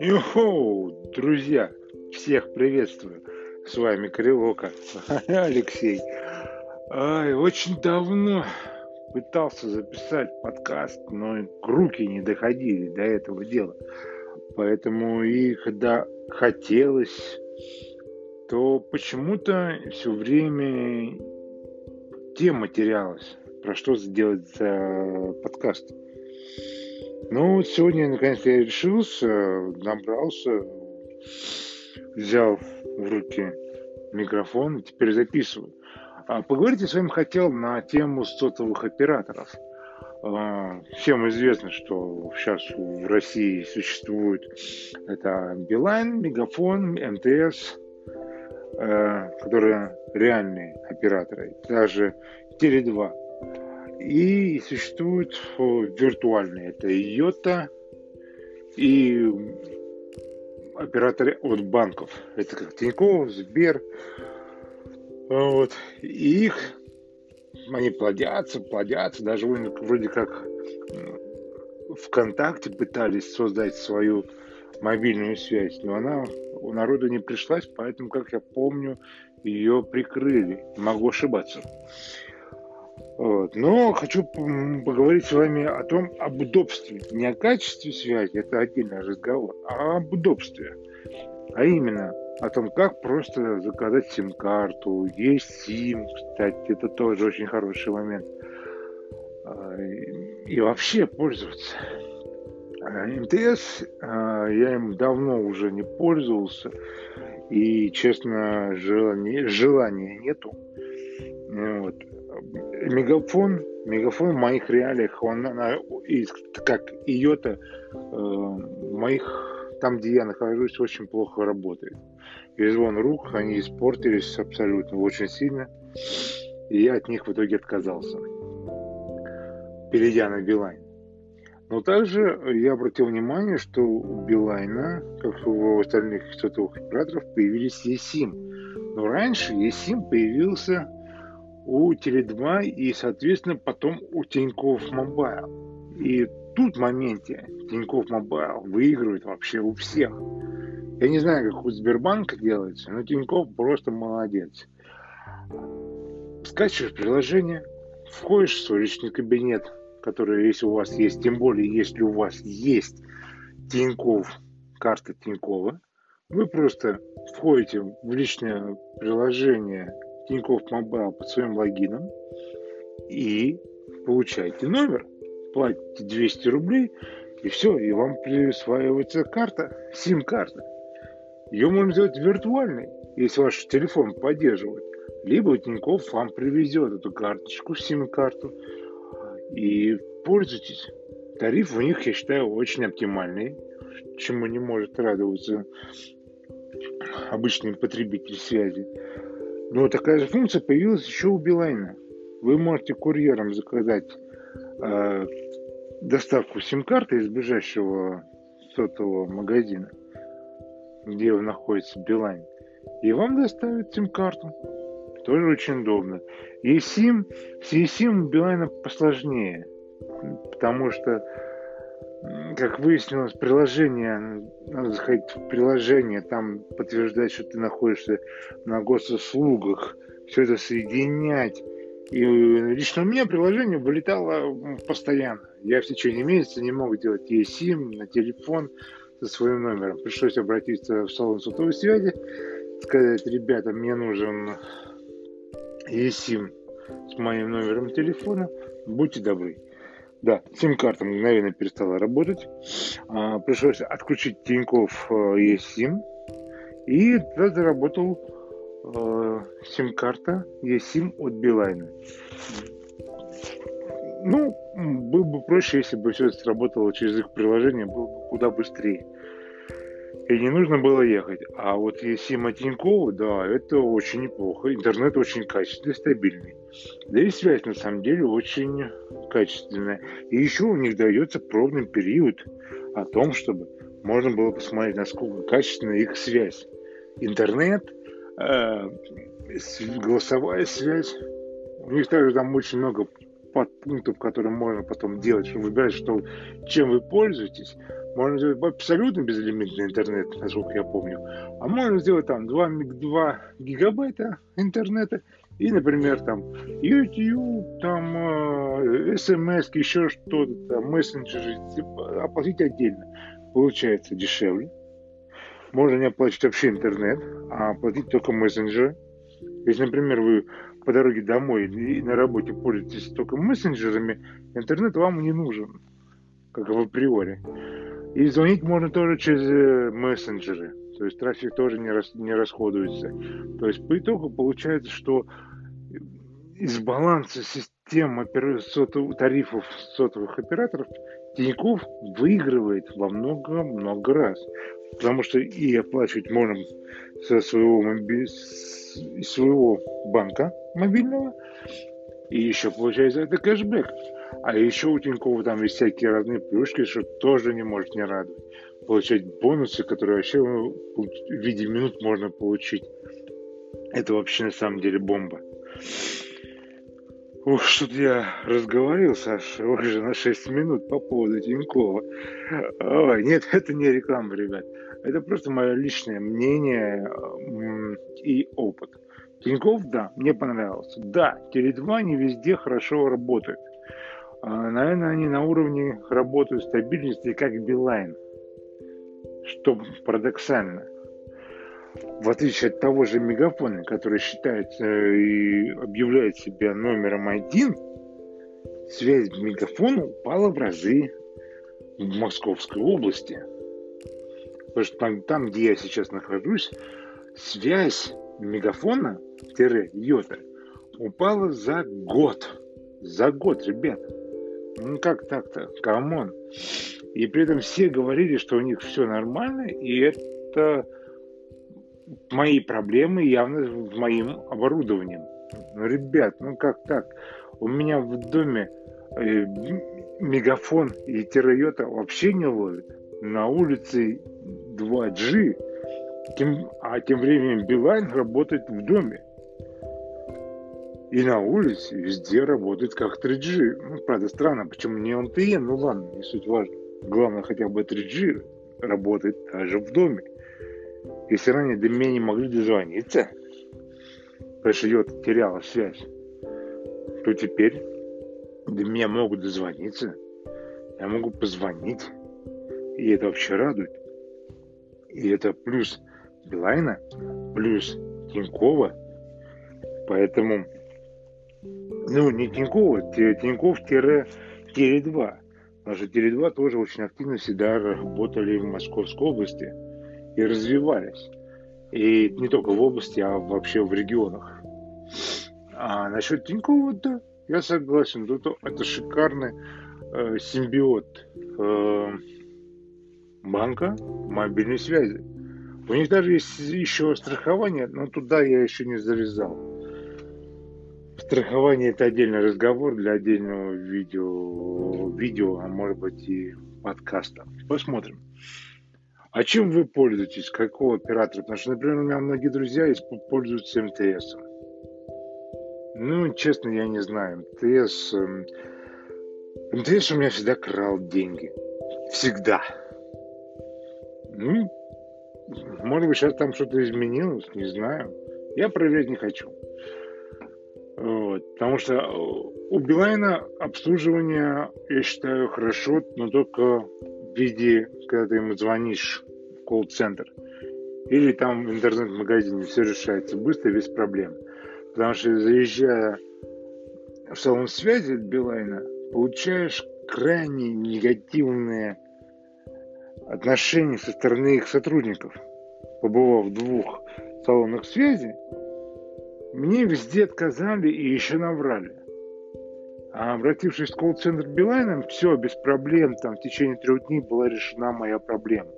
Йоу, друзья, всех приветствую. С вами Кривока, Алексей. Ай, очень давно пытался записать подкаст, но руки не доходили до этого дела. Поэтому и когда хотелось, то почему-то все время тема терялась, про что сделать за подкаст. Ну, сегодня, наконец, я решился, набрался, взял в руки микрофон и теперь записываю. А поговорить я с вами хотел на тему сотовых операторов. А, всем известно, что сейчас в России существует это Билайн, Мегафон, МТС, э, которые реальные операторы, даже Теле2. И существуют виртуальные. Это Йота и операторы от банков. Это как Тинькофф, Сбер. Вот. И их они плодятся, плодятся. Даже вроде как ВКонтакте пытались создать свою мобильную связь, но она у народа не пришлась, поэтому, как я помню, ее прикрыли. Могу ошибаться. Вот. Но хочу поговорить с вами о том, об удобстве. Не о качестве связи, это отдельный разговор, а об удобстве. А именно о том, как просто заказать сим-карту. Есть сим, кстати, это тоже очень хороший момент. А, и вообще пользоваться. А, МТС, а, я им давно уже не пользовался. И, честно, желания, желания нету. Вот. Мегафон, мегафон в моих реалиях, он, она, как Йота, э, моих, там, где я нахожусь, очень плохо работает. И звон рук, они испортились абсолютно очень сильно. И я от них в итоге отказался, перейдя на Билайн. Но также я обратил внимание, что у Билайна, как у остальных сотовых операторов, появились eSIM. Но раньше eSIM появился у Теле2 и, соответственно, потом у Тинькофф Мобайл. И тут в моменте Тинькофф Мобайл выигрывает вообще у всех. Я не знаю, как у Сбербанка делается, но Тинькофф просто молодец. Скачиваешь приложение, входишь в свой личный кабинет, который, если у вас есть, тем более, если у вас есть Тинькофф, карта Тинькова, вы просто входите в личное приложение Тинькофф Мобайл под своим логином и получаете номер. Платите 200 рублей, и все, и вам присваивается карта, сим-карта. Ее можно сделать виртуальной, если ваш телефон поддерживает. Либо Тинькофф вам привезет эту карточку, сим-карту, и пользуйтесь. Тариф у них, я считаю, очень оптимальный, чему не может радоваться обычный потребитель связи. Но такая же функция появилась еще у Билайна. Вы можете курьером заказать э, доставку сим-карты из ближайшего сотового магазина, где находится Билайн, и вам доставят сим-карту. Тоже очень удобно. И сим, с eSIM Билайна посложнее, потому что как выяснилось, приложение, надо заходить в приложение, там подтверждать, что ты находишься на госуслугах, все это соединять. И лично у меня приложение вылетало постоянно. Я в течение месяца не мог делать eSIM на телефон со своим номером. Пришлось обратиться в салон сотовой связи, сказать, ребята, мне нужен eSIM с моим номером телефона, будьте добры. Да, сим-карта мгновенно перестала работать. А, пришлось отключить Тинькофф eSIM. Э, и тогда заработал э, сим-карта eSIM от Билайна. Ну, было бы проще, если бы все это сработало через их приложение, было бы куда быстрее и не нужно было ехать. А вот Сима Тинькова, да, это очень неплохо. Интернет очень качественный, стабильный. Да и связь на самом деле очень качественная. И еще у них дается пробный период о том, чтобы можно было посмотреть, насколько качественна их связь. Интернет, э, голосовая связь. У них также там очень много подпунктов, которые можно потом делать, чтобы выбирать, что, чем вы пользуетесь. Можно сделать абсолютно безлимитный интернет, насколько я помню. А можно сделать там 2, 2 гигабайта интернета и, например, там YouTube, там э, смс, еще что-то, там, мессенджеры, типа, оплатить отдельно. Получается дешевле. Можно не оплачивать вообще интернет, а оплатить только мессенджеры. Если, например, вы по дороге домой и на работе пользуетесь только мессенджерами, интернет вам не нужен, как в априори. И звонить можно тоже через э, мессенджеры. То есть трафик тоже не, рас, не расходуется. То есть по итогу получается, что из баланса систем сотов, тарифов сотовых операторов Тиньков выигрывает во много-много раз. Потому что и оплачивать можно со своего, моби... своего банка мобильного, и еще получается это кэшбэк. А еще у Тинькова там есть всякие разные плюшки, что тоже не может не радовать. Получать бонусы, которые вообще ну, в виде минут можно получить. Это вообще на самом деле бомба. Ух, что-то я разговаривал, Саша, уже на 6 минут по поводу Тинькова. Ой, нет, это не реклама, ребят. Это просто мое личное мнение и опыт. Тиньков, да, мне понравился. Да, Теле2 не везде хорошо работает. А, наверное, они на уровне работают стабильности, как Билайн. Что парадоксально. В отличие от того же Мегафона, который считается и объявляет себя номером один, связь Мегафона упала в разы в Московской области. Потому что там, там где я сейчас нахожусь, связь Мегафона, йота, упала за год. За год, ребята. Ну как так-то? Come on. И при этом все говорили, что у них все нормально, и это мои проблемы явно с моим оборудованием. Ну, ребят, ну как так? У меня в доме э, мегафон и терайота вообще не ловит. На улице 2G, тем, а тем временем Билайн работает в доме. И на улице везде работает как 3G. Ну, правда, странно, почему не LTE, ну ладно, не суть важно. Главное, хотя бы 3G работает даже в доме. Если ранее до меня не могли дозвониться, потому что йота теряла связь, то теперь до меня могут дозвониться, я могу позвонить, и это вообще радует. И это плюс Билайна, плюс Тинькова, поэтому ну, не Тинькова, Тиньков-Теле2. Потому что Теле2 тоже очень активно всегда работали в Московской области и развивались. И не только в области, а вообще в регионах. А насчет Тинькова, да, я согласен. Это, это шикарный э, симбиот э, банка мобильной связи. У них даже есть еще страхование, но туда я еще не завязал. Страхование это отдельный разговор для отдельного видео, видео, а может быть и подкаста. Посмотрим. А чем вы пользуетесь? Какого оператора? Потому что, например, у меня многие друзья пользуются МТС. Ну, честно, я не знаю. МТС... Эм, МТС у меня всегда крал деньги. Всегда. Ну, может быть, сейчас там что-то изменилось, не знаю. Я проверять не хочу. Вот, потому что у Билайна обслуживание, я считаю, хорошо, но только в виде, когда ты ему звонишь в колл-центр. Или там в интернет-магазине все решается быстро, без проблем. Потому что заезжая в салон связи от Билайна, получаешь крайне негативные отношения со стороны их сотрудников. Побывав в двух салонах связи, мне везде отказали и еще наврали. А обратившись в колл-центр Билайна, все, без проблем, там в течение трех дней была решена моя проблема.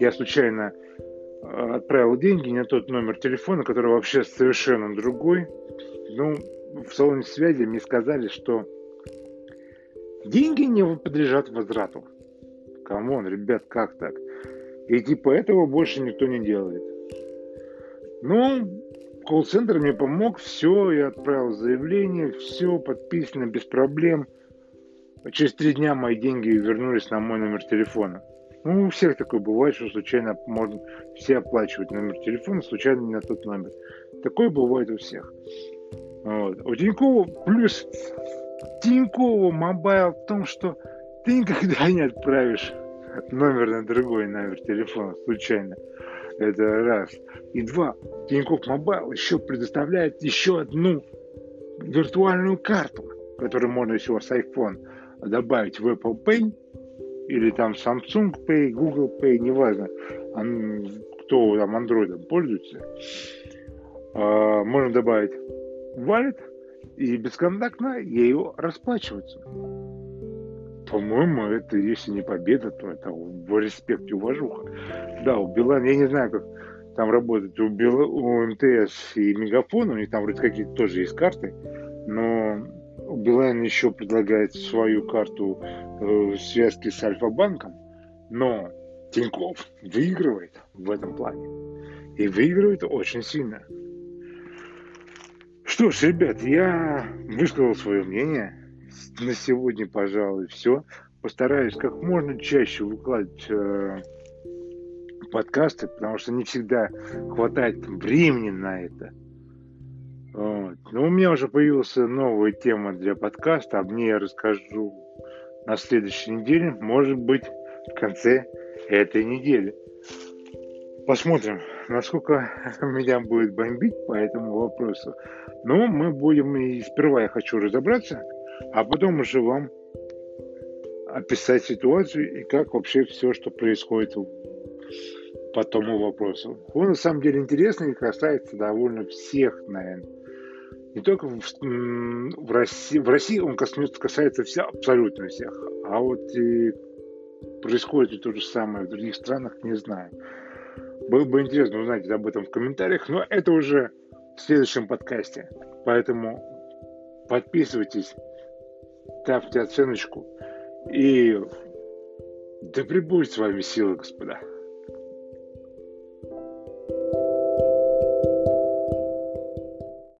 Я случайно э, отправил деньги на тот номер телефона, который вообще совершенно другой. Ну, в салоне связи мне сказали, что деньги не подлежат возврату. Come on, ребят, как так? И типа этого больше никто не делает. Ну, колл-центр мне помог, все, я отправил заявление, все подписано без проблем. Через три дня мои деньги вернулись на мой номер телефона. Ну, у всех такое бывает, что случайно можно все оплачивать номер телефона, случайно не на тот номер. Такое бывает у всех. Вот. У Тинькова плюс Тинькофф Мобайл в том, что ты никогда не отправишь номер на другой номер телефона случайно. Это раз. И два. Тинькофф Мобайл еще предоставляет еще одну виртуальную карту, которую можно еще с iPhone добавить в Apple Pay или там Samsung Pay, Google Pay, неважно, кто там Android пользуется. А, можно добавить валет и бесконтактно ею расплачиваться. По-моему, это если не победа, то это в респекте уважуха. Да, у Билайна, я не знаю, как там работает у, Бил, у МТС и Мегафона, у них там вроде какие-то тоже есть карты, но Билайн еще предлагает свою карту э, связки с Альфа-банком, но Тиньков выигрывает в этом плане. И выигрывает очень сильно. Что ж, ребят, я высказал свое мнение. На сегодня, пожалуй, все. Постараюсь как можно чаще выкладывать э, подкасты, потому что не всегда хватает времени на это. Вот. Но у меня уже появилась новая тема для подкаста, об ней я расскажу на следующей неделе, может быть, в конце этой недели. Посмотрим, насколько меня будет бомбить по этому вопросу. Но мы будем, и сперва я хочу разобраться, а потом уже вам описать ситуацию и как вообще все, что происходит по тому вопросу. Он на самом деле интересный и касается довольно всех, наверное. Не только в, в России, в России он коснется, касается вся, абсолютно всех, а вот и происходит и то же самое в других странах, не знаю. Было бы интересно узнать об этом в комментариях, но это уже в следующем подкасте. Поэтому подписывайтесь, ставьте оценочку и да пребудет с вами сила, господа.